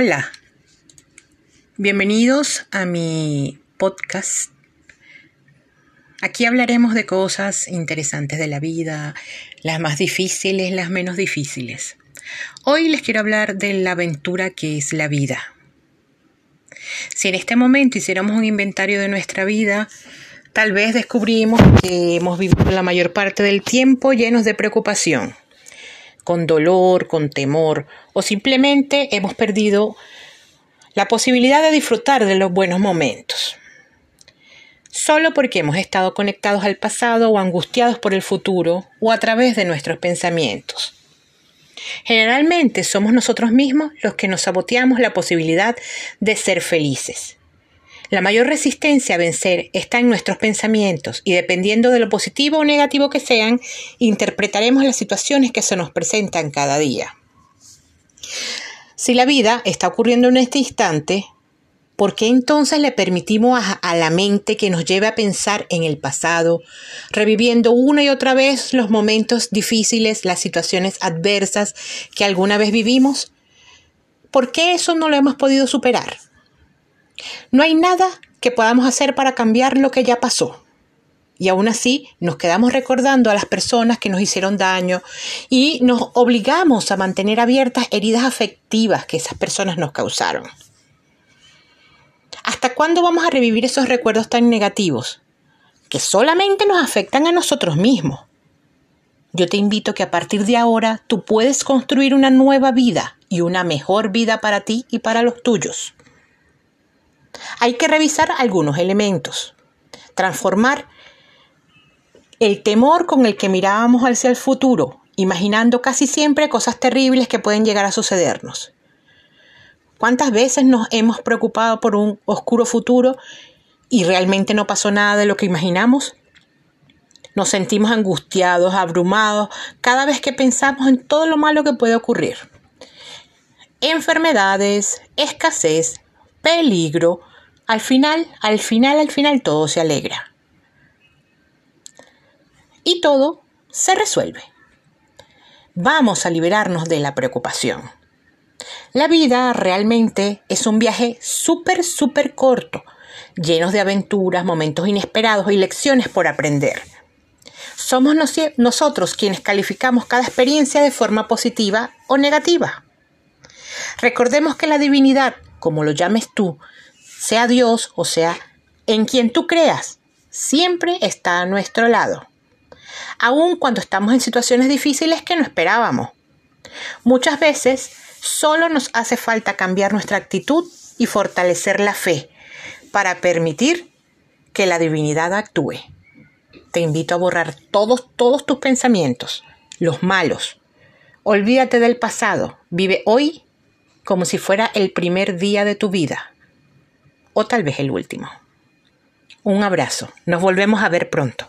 Hola, bienvenidos a mi podcast. Aquí hablaremos de cosas interesantes de la vida, las más difíciles, las menos difíciles. Hoy les quiero hablar de la aventura que es la vida. Si en este momento hiciéramos un inventario de nuestra vida, tal vez descubrimos que hemos vivido la mayor parte del tiempo llenos de preocupación con dolor, con temor, o simplemente hemos perdido la posibilidad de disfrutar de los buenos momentos. Solo porque hemos estado conectados al pasado o angustiados por el futuro o a través de nuestros pensamientos. Generalmente somos nosotros mismos los que nos saboteamos la posibilidad de ser felices. La mayor resistencia a vencer está en nuestros pensamientos y dependiendo de lo positivo o negativo que sean, interpretaremos las situaciones que se nos presentan cada día. Si la vida está ocurriendo en este instante, ¿por qué entonces le permitimos a, la mente que nos lleve a pensar en el pasado, reviviendo una y otra vez los momentos difíciles, las situaciones adversas que alguna vez vivimos? ¿Por qué eso no lo hemos podido superar? No hay nada que podamos hacer para cambiar lo que ya pasó. Y aún así nos quedamos recordando a las personas que nos hicieron daño y nos obligamos a mantener abiertas heridas afectivas que esas personas nos causaron. ¿Hasta cuándo vamos a revivir esos recuerdos tan negativos que solamente nos afectan a nosotros mismos? Yo te invito que a partir de ahora tú puedes construir una nueva vida y una mejor vida para ti y para los tuyos. Hay que revisar algunos elementos, transformar el temor con el que mirábamos hacia el futuro, imaginando casi siempre cosas terribles que pueden llegar a sucedernos. ¿Cuántas veces nos hemos preocupado por un oscuro futuro y realmente no pasó nada de lo que imaginamos? Nos sentimos angustiados, abrumados, cada vez que pensamos en todo lo malo que puede ocurrir. Enfermedades, escasez, peligro, al final, al final, al final todo se alegra. Y todo se resuelve. Vamos a liberarnos de la preocupación. La vida realmente es un viaje súper, súper corto, lleno de aventuras, momentos inesperados y lecciones por aprender. Somos nosotros quienes calificamos cada experiencia de forma positiva o negativa. Recordemos que la divinidad, como lo llames tú, sea Dios o sea en quien tú creas, siempre está a nuestro lado, aun cuando estamos en situaciones difíciles que no esperábamos. Muchas veces solo nos hace falta cambiar nuestra actitud y fortalecer la fe para permitir que la divinidad actúe. Te invito a borrar todos, todos tus pensamientos, los malos. Olvídate del pasado, vive hoy como si fuera el primer día de tu vida o tal vez el último. Un abrazo, nos volvemos a ver pronto.